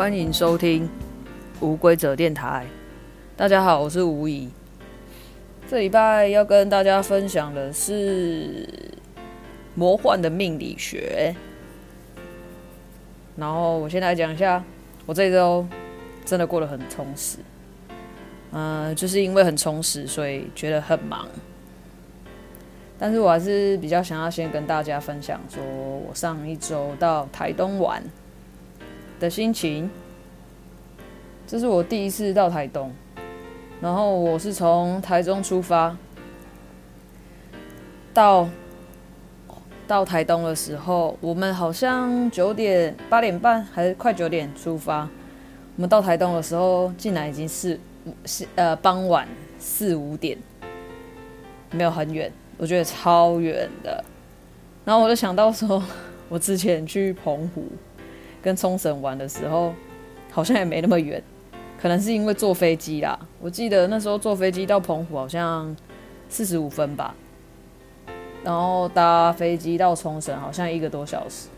欢迎收听无规则电台。大家好，我是吴怡。这礼拜要跟大家分享的是魔幻的命理学。然后我先来讲一下，我这周真的过得很充实。嗯、就是因为很充实，所以觉得很忙。但是我还是比较想要先跟大家分享，说我上一周到台东玩的心情，这是我第一次到台东，然后我是从台中出发，到到台东的时候，我们好像九点八点半还是快九点出发，我们到台东的时候，竟然已经是是呃傍晚四五点，没有很远，我觉得超远的，然后我就想到说，我之前去澎湖。跟冲绳玩的时候，好像也没那么远，可能是因为坐飞机啦。我记得那时候坐飞机到澎湖好像四十五分吧，然后搭飞机到冲绳好像一个多小时。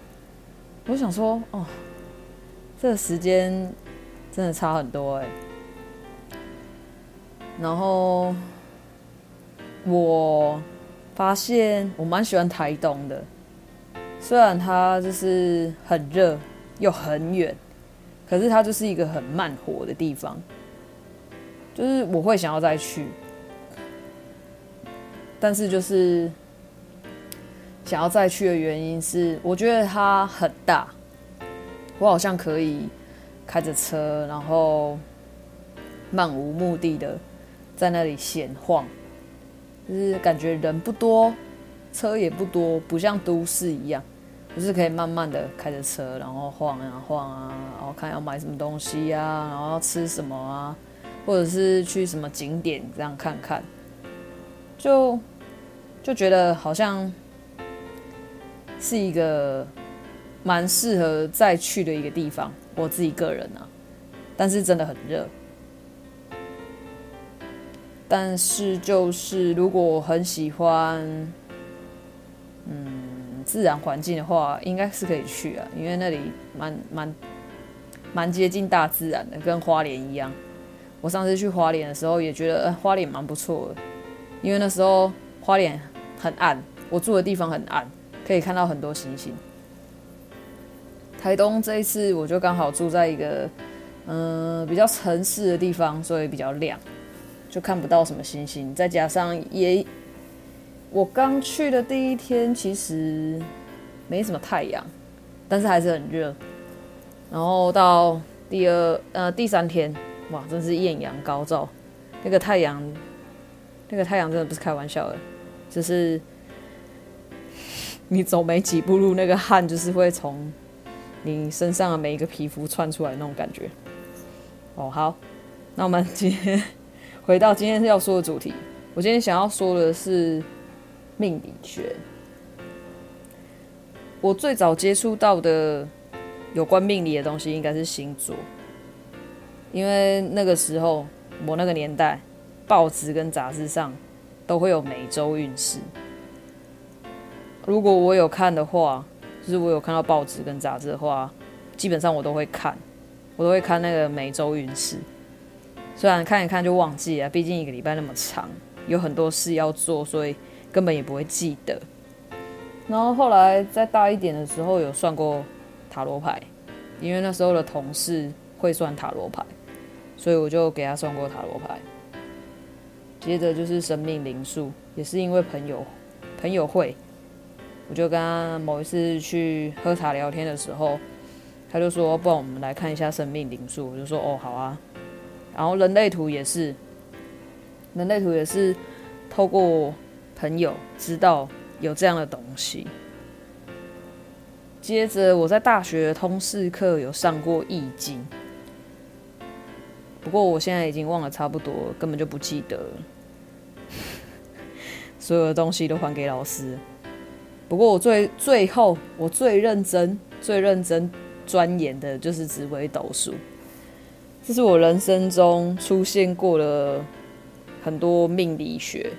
我想说，哦，这个时间真的差很多欸。然后我发现我蛮喜欢台东的，虽然它就是很热。又很远，可是它就是一个很慢活的地方，就是我会想要再去，但是就是想要再去的原因是，我觉得它很大，我好像可以开着车，然后漫无目的的在那里闲晃，就是感觉人不多，车也不多，不像都市一样。就是可以慢慢的开着车，然后晃啊晃啊，然后看要买什么东西啊，然后要吃什么啊，或者是去什么景点这样看看，就就觉得好像是一个蛮适合再去的一个地方。我自己个人啊，但是真的很热。但是就是如果我很喜欢，自然环境的话，应该是可以去啊，因为那里蛮蛮蛮接近大自然的，跟花莲一样。我上次去花莲的时候，也觉得，呃，花莲蛮不错的，因为那时候花莲很暗，我住的地方很暗，可以看到很多星星。台东这一次，我就刚好住在一个嗯、比较城市的地方，所以比较亮，就看不到什么星星，再加上也。我刚去的第一天其实没什么太阳，但是还是很热。然后到第二呃第三天，哇，真是艳阳高照。那个太阳，那个太阳真的不是开玩笑的，就是你走没几步路，那个汗就是会从你身上的每一个皮肤窜出来那种感觉。哦，好，那我们今天回到今天要说的主题，我今天想要说的是。命理学，我最早接触到的有关命理的东西应该是星座，因为那个时候我那个年代，报纸跟杂志上都会有每周运势。如果我有看的话，就是我有看到报纸跟杂志的话，基本上我都会看，我都会看那个每周运势。虽然看一看就忘记了，毕竟一个礼拜那么长，有很多事要做，所以。根本也不会记得。然后后来再大一点的时候，有算过塔罗牌，因为那时候的同事会算塔罗牌，所以我就给他算过塔罗牌。接着就是生命灵数，也是因为朋友朋友会，我就跟他某一次去喝茶聊天的时候，他就说：“不然我们来看一下生命灵数。”我就说：“哦，好啊。”然后人类图也是，人类图也是透过。朋友知道有这样的东西。接着，我在大学通识课有上过易经，不过我现在已经忘了差不多，根本就不记得。所有的东西都还给老师。不过我最最后，我最认真、最认真钻研的就是紫微斗数，这是我人生中出现过的很多命理学。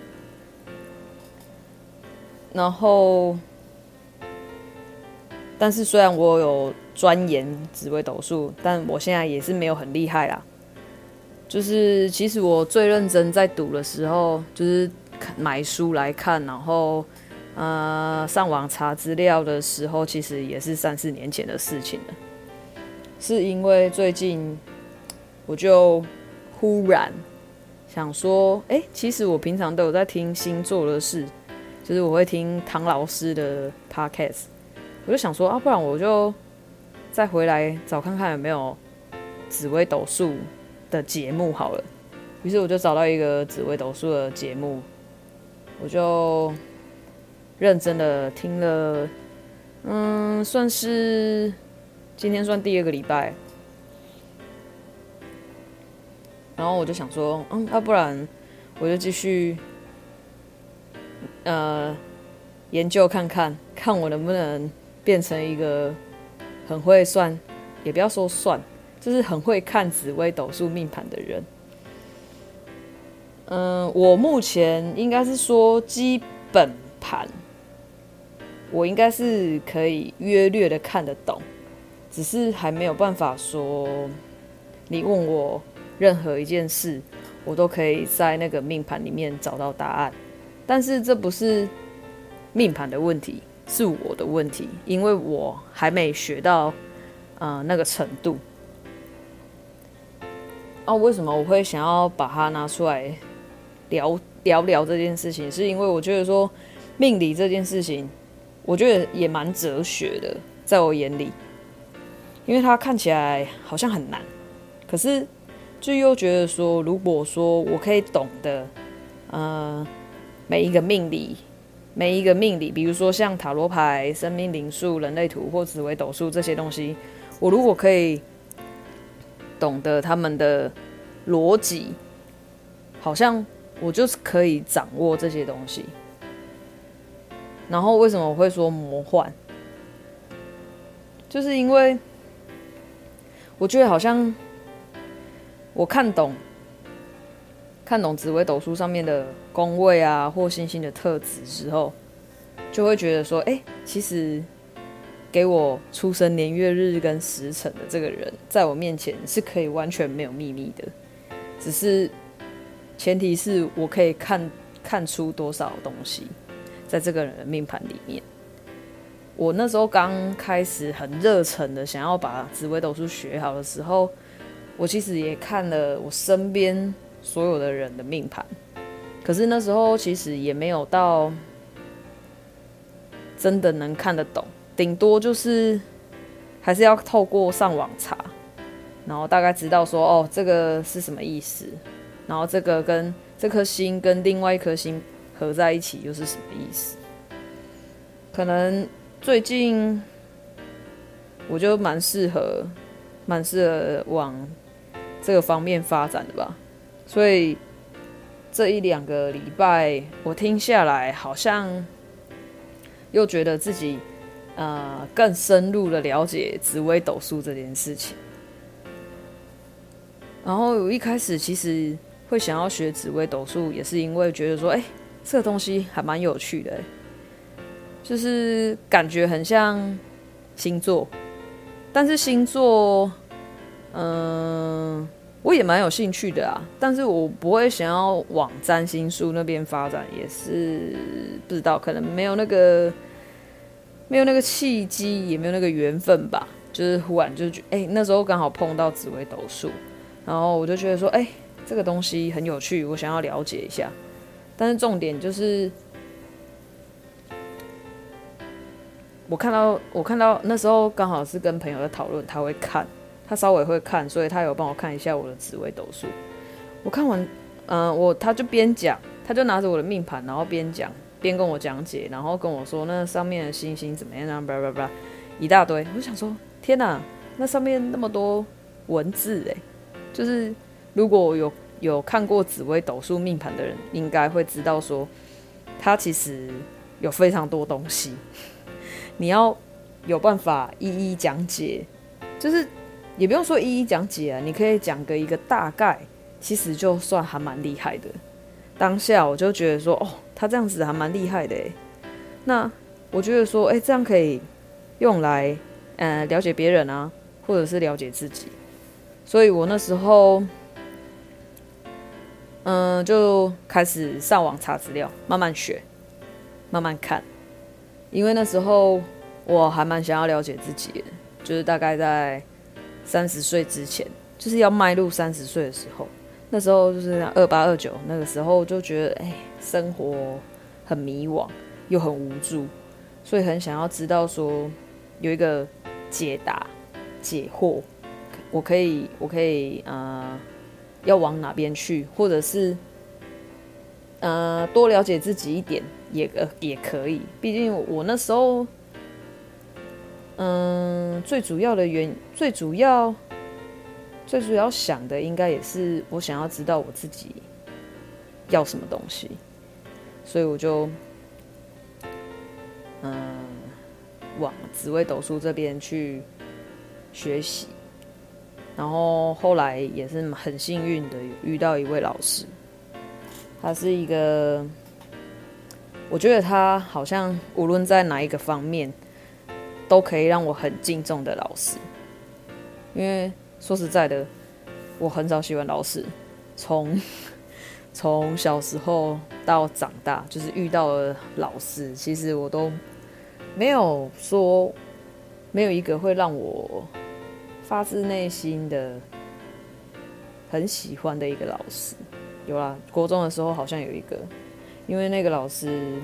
然后，但是虽然我有钻研紫微斗数，但我现在也是没有很厉害啦。就是其实我最认真在读的时候，就是买书来看，然后呃上网查资料的时候，其实也是三四年前的事情了。是因为最近我就忽然想说，哎，其实我平常都有在听星座的事，就是我会听唐老师的 podcast，我就想说啊，不然我就再回来找看看有没有紫微斗数的节目好了。于是我就找到一个紫微斗数的节目，我就认真的听了，嗯，算是今天算第二个礼拜。然后我就想说，嗯，要不然我就继续呃研究看看，看我能不能变成一个。很会算，也不要说算，就是很会看紫微斗数命盘的人。嗯，我目前应该是说基本盘，我应该是可以约略的看得懂，只是还没有办法说，你问我任何一件事，我都可以在那个命盘里面找到答案。但是这不是命盘的问题。是我的问题，因为我还没学到，呃，那个程度。哦，为什么我会想要把它拿出来聊聊聊这件事情？是因为我觉得说命理这件事情，我觉得也蛮哲学的，在我眼里，因为它看起来好像很难，可是就又觉得说，如果说我可以懂得，呃，每一个命理。每一个命理，比如说像塔罗牌、生命灵数、人类图或紫微斗数这些东西，我如果可以懂得他们的逻辑，好像我就是可以掌握这些东西。然后为什么我会说魔幻？就是因为我觉得好像我看懂。看懂紫微斗数上面的宫位啊，或星星的特质之后，就会觉得说，哎，其实给我出生年月日跟时辰的这个人，在我面前是可以完全没有秘密的，只是前提是我可以看看出多少东西，在这个人的命盘里面。我那时候刚开始很热忱的想要把紫微斗数学好的时候，我其实也看了我身边。所有的人的命盘，可是那时候其实也没有到真的能看得懂，顶多就是还是要透过上网查，然后大概知道说哦，这个是什么意思，然后这个跟这颗星跟另外一颗星合在一起又是什么意思？可能最近我就蛮适合，蛮适合往这个方面发展的吧。所以这一两个礼拜，我听下来，好像又觉得自己呃更深入的了解紫微斗数这件事情。然后我一开始其实会想要学紫微斗数，也是因为觉得说，哎，这个东西还蛮有趣的，就是感觉很像星座，但是星座，嗯、我也蛮有兴趣的啊，但是我不会想要往占星术那边发展，也是不知道，可能没有那个没有那个契机，也没有那个缘分吧。就是忽然就觉，哎、那时候刚好碰到紫微斗数，然后我就觉得说，哎、这个东西很有趣，我想要了解一下。但是重点就是，我看到我看到那时候刚好是跟朋友在讨论，他会看。他稍微会看，所以他有帮我看一下我的紫微斗数。我看完，嗯、我他就边讲，他就拿着我的命盘，然后边讲边跟我讲解，然后跟我说那上面的星星怎么样，叭叭叭一大堆。我想说，天哪，那上面那么多文字哎，就是如果有有看过紫微斗数命盘的人，应该会知道说，它其实有非常多东西，你要有办法一一讲解，就是。也不用说一一讲解啊，你可以讲个一个大概，其实就算还蛮厉害的。当下我就觉得说，哦，他这样子还蛮厉害的。那我觉得说，哎，这样可以用来呃，了解别人啊，或者是了解自己。所以我那时候，嗯、就开始上网查资料，慢慢学，慢慢看。因为那时候我还蛮想要了解自己的，就是大概在三十岁之前，就是要迈入三十岁的时候。那时候就是二八二九那个时候，就觉得哎，生活很迷惘，又很无助，所以很想要知道说有一个解答、解惑，我可以，我可以，呃，要往哪边去，或者是呃，多了解自己一点也呃也可以。毕竟我那时候，嗯、最主要的原最主要。最主要想的应该也是我想要知道我自己要什么东西，所以我就嗯往紫微斗数这边去学习，然后后来也是很幸运的遇到一位老师，他是一个我觉得他好像无论在哪一个方面都可以让我很敬重的老师，因为。说实在的，我很少喜欢老师。从 从小时候到长大，就是遇到了老师，其实我都没有说没有一个会让我发自内心的很喜欢的一个老师。有啦，国中的时候好像有一个，因为那个老师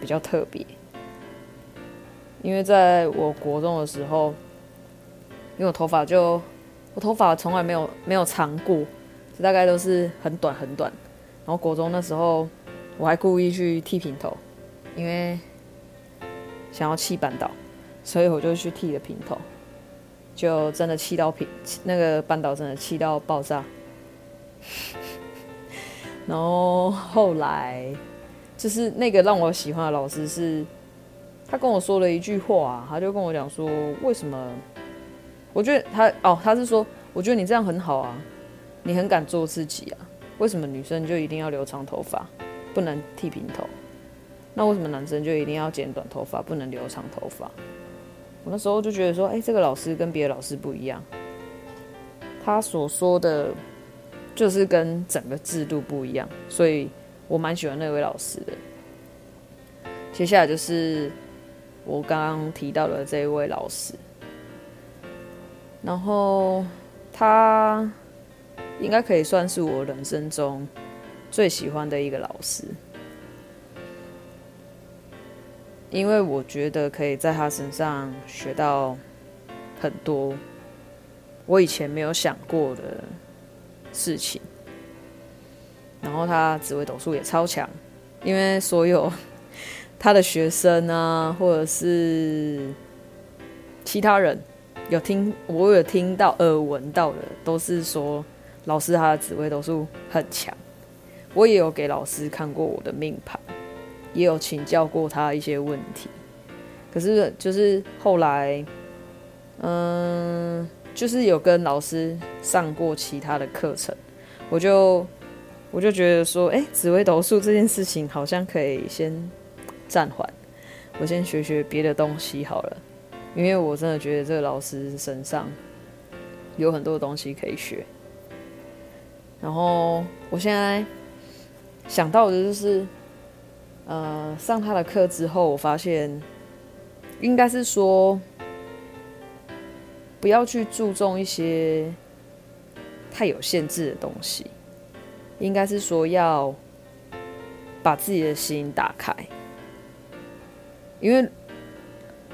比较特别。因为在我国中的时候，因为我头发就。我头发从来没有没有长过，大概都是很短很短。然后国中那时候，我还故意去剃平头，因为想要气班导，所以我就去剃了平头，就真的气到平那个班导真的气到爆炸。然后后来就是那个让我喜欢的老师是，他跟我说了一句话，他就跟我讲说，为什么？我觉得他哦，他是说，我觉得你这样很好啊，你很敢做自己啊。为什么女生就一定要留长头发，不能剃平头？那为什么男生就一定要剪短头发，不能留长头发？我那时候就觉得说，哎，这个老师跟别的老师不一样，他所说的，就是跟整个制度不一样，所以我蛮喜欢那位老师的。接下来就是我刚刚提到的这一位老师。然后他应该可以算是我人生中最喜欢的一个老师，因为我觉得可以在他身上学到很多我以前没有想过的事情。然后他紫微斗数也超强，因为所有他的学生啊，或者是其他人。有听，我有听到耳闻到的，都是说老师他的紫微斗数很强。我也有给老师看过我的命盘，也有请教过他一些问题。可是就是后来，嗯，就是有跟老师上过其他的课程，我就我就觉得说，哎，紫微斗数这件事情好像可以先暂缓，我先学学别的东西好了。因为我真的觉得这个老师身上有很多东西可以学，然后我现在想到的就是，呃，上他的课之后，我发现应该是说不要去注重一些太有限制的东西，应该是说要把自己的心打开，因为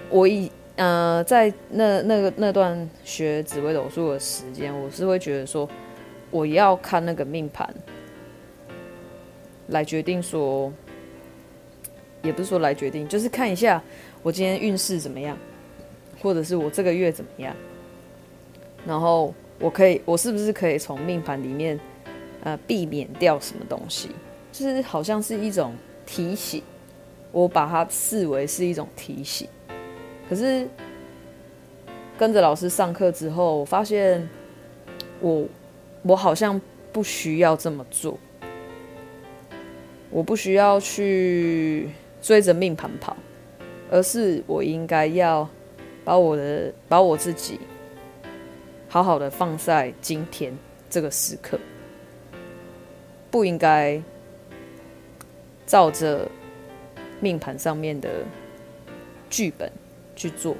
我以。呃，在那那个那段学紫微斗数的时间，我是会觉得说，我要看那个命盘来决定说，也不是说来决定，就是看一下我今天运势怎么样，或者是我这个月怎么样，然后我可以，我是不是可以从命盘里面呃避免掉什么东西，就是好像是一种提醒，我把它视为是一种提醒。可是跟着老师上课之后，我发现我我好像不需要这么做，我不需要去追着命盘跑，而是我应该要把我的把我自己好好的放在今天这个时刻，不应该照着命盘上面的剧本去做。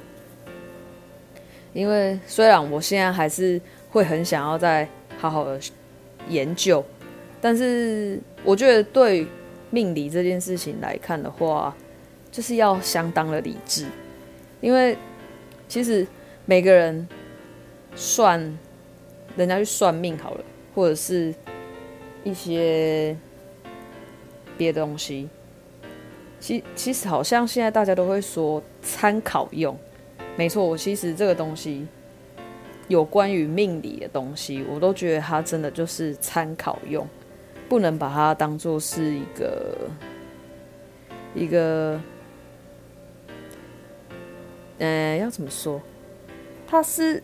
因为虽然我现在还是会很想要再好好的研究，但是我觉得对命理这件事情来看的话，就是要相当的理智。因为其实每个人算人家去算命好了，或者是一些别的东西，其其实好像现在大家都会说参考用。没错，我其实这个东西有关于命理的东西，我都觉得它真的就是参考用，不能把它当做是一个一个，嗯、呃，要怎么说？它是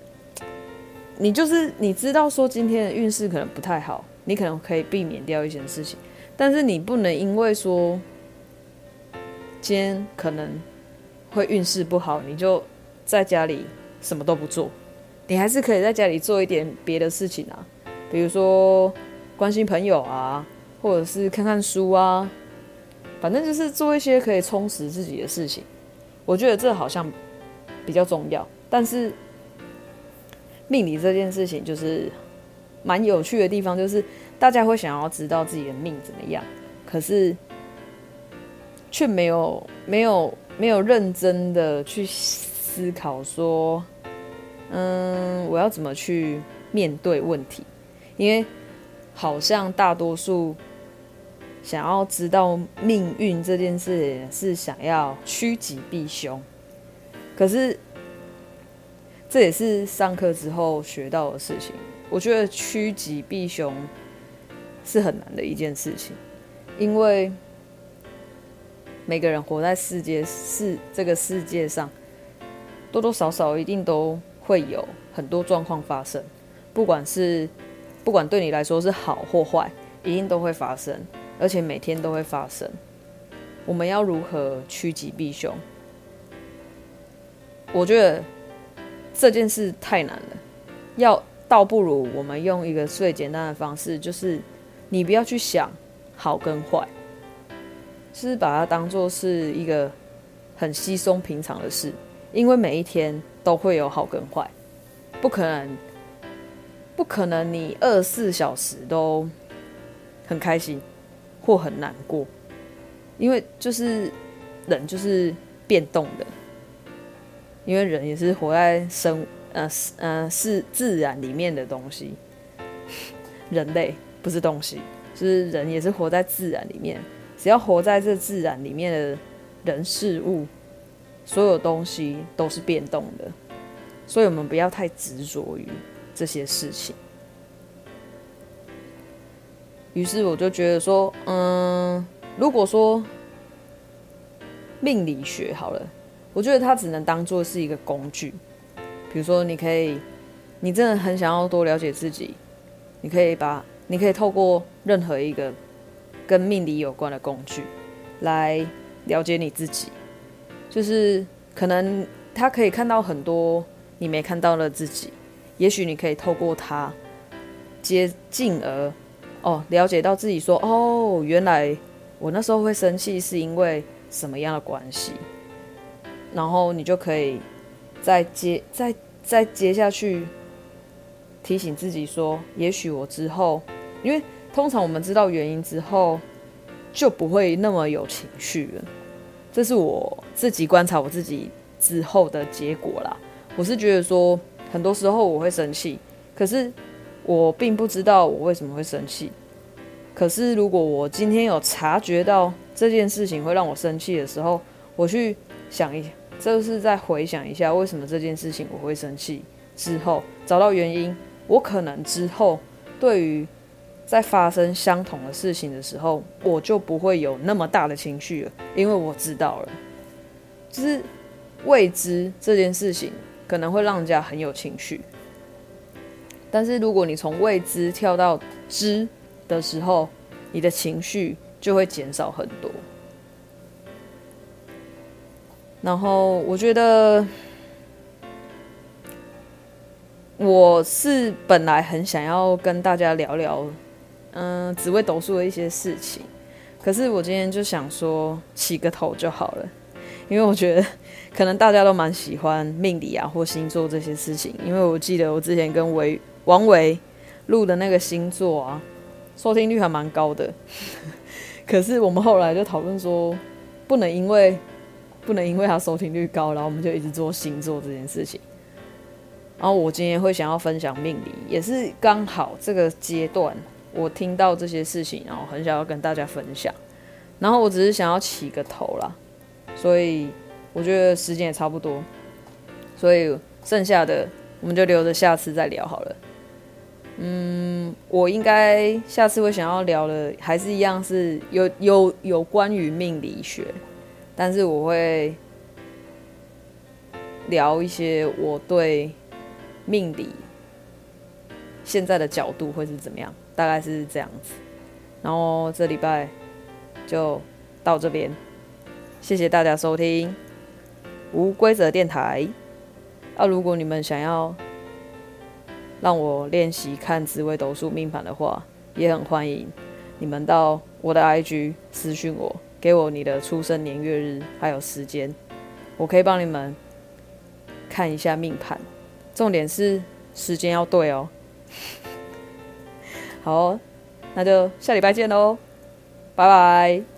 你就是你知道说今天的运势可能不太好，你可能可以避免掉一些事情，但是你不能因为说今天可能会运势不好，你就。在家里什么都不做，你还是可以在家里做一点别的事情啊，比如说关心朋友啊，或者是看看书啊，反正就是做一些可以充实自己的事情。我觉得这好像比较重要。但是命理这件事情就是蛮有趣的地方，就是大家会想要知道自己的命怎么样，可是却没有没有没有认真的去。思考说，嗯，我要怎么去面对问题？因为好像大多数想要知道命运这件事，是想要趋吉避凶。可是这也是上课之后学到的事情。我觉得趋吉避凶是很难的一件事情，因为每个人活在世界是这个世界上。多多少少一定都会有很多状况发生，不管是不管对你来说是好或坏，一定都会发生，而且每天都会发生。我们要如何趋吉避凶？我觉得这件事太难了，要倒不如我们用一个最简单的方式，就是你不要去想好跟坏，是把它当做是一个很稀松平常的事。因为每一天都会有好跟坏，不可能，不可能你二十四小时都很开心或很难过，因为就是人就是变动的，因为人也是活在生呃呃是自然里面的东西，人类不是东西，就是人也是活在自然里面，只要活在这自然里面的人事物。所有东西都是变动的，所以我们不要太执着于这些事情。于是我就觉得说，嗯，如果说命理学好了，我觉得它只能当做是一个工具。比如说，你可以，你真的很想要多了解自己，你可以把，你可以透过任何一个跟命理有关的工具来了解你自己。就是可能他可以看到很多你没看到的自己，也许你可以透过他接近而哦了解到自己说哦，原来我那时候会生气是因为什么样的关系，然后你就可以再接再再接下去提醒自己说，也许我之后，因为通常我们知道原因之后就不会那么有情绪了。这是我自己观察我自己之后的结果啦。我是觉得说，很多时候我会生气，可是我并不知道我为什么会生气。可是如果我今天有察觉到这件事情会让我生气的时候，我去想一，就是再回想一下为什么这件事情我会生气之后，找到原因，我可能之后对于。在发生相同的事情的时候，我就不会有那么大的情绪了，因为我知道了，就是未知这件事情可能会让人家很有情绪，但是如果你从未知跳到知的时候，你的情绪就会减少很多。然后我觉得我是本来很想要跟大家聊聊，嗯、呃，紫微斗数的一些事情，可是我今天就想说起个头就好了，因为我觉得可能大家都蛮喜欢命理啊或星座这些事情，因为我记得我之前跟维王维录的那个星座啊，收听率还蛮高的，可是我们后来就讨论说，不能因为不能因为他收听率高，然后我们就一直做星座这件事情。然后我今天会想要分享命理，也是刚好这个阶段我听到这些事情，然后很想要跟大家分享。然后我只是想要起个头啦，所以我觉得时间也差不多，所以剩下的我们就留着下次再聊好了。嗯，我应该下次会想要聊的还是一样是有有有关于命理学，但是我会聊一些我对。命理现在的角度会是怎么样？大概是这样子。然后这礼拜就到这边，谢谢大家收听无规则电台。啊，如果你们想要让我练习看紫微斗数命盘的话，也很欢迎你们到我的 IG 私讯我，给我你的出生年月日还有时间，我可以帮你们看一下命盘。重点是时间要对哦。好，那就下礼拜见喽，拜拜。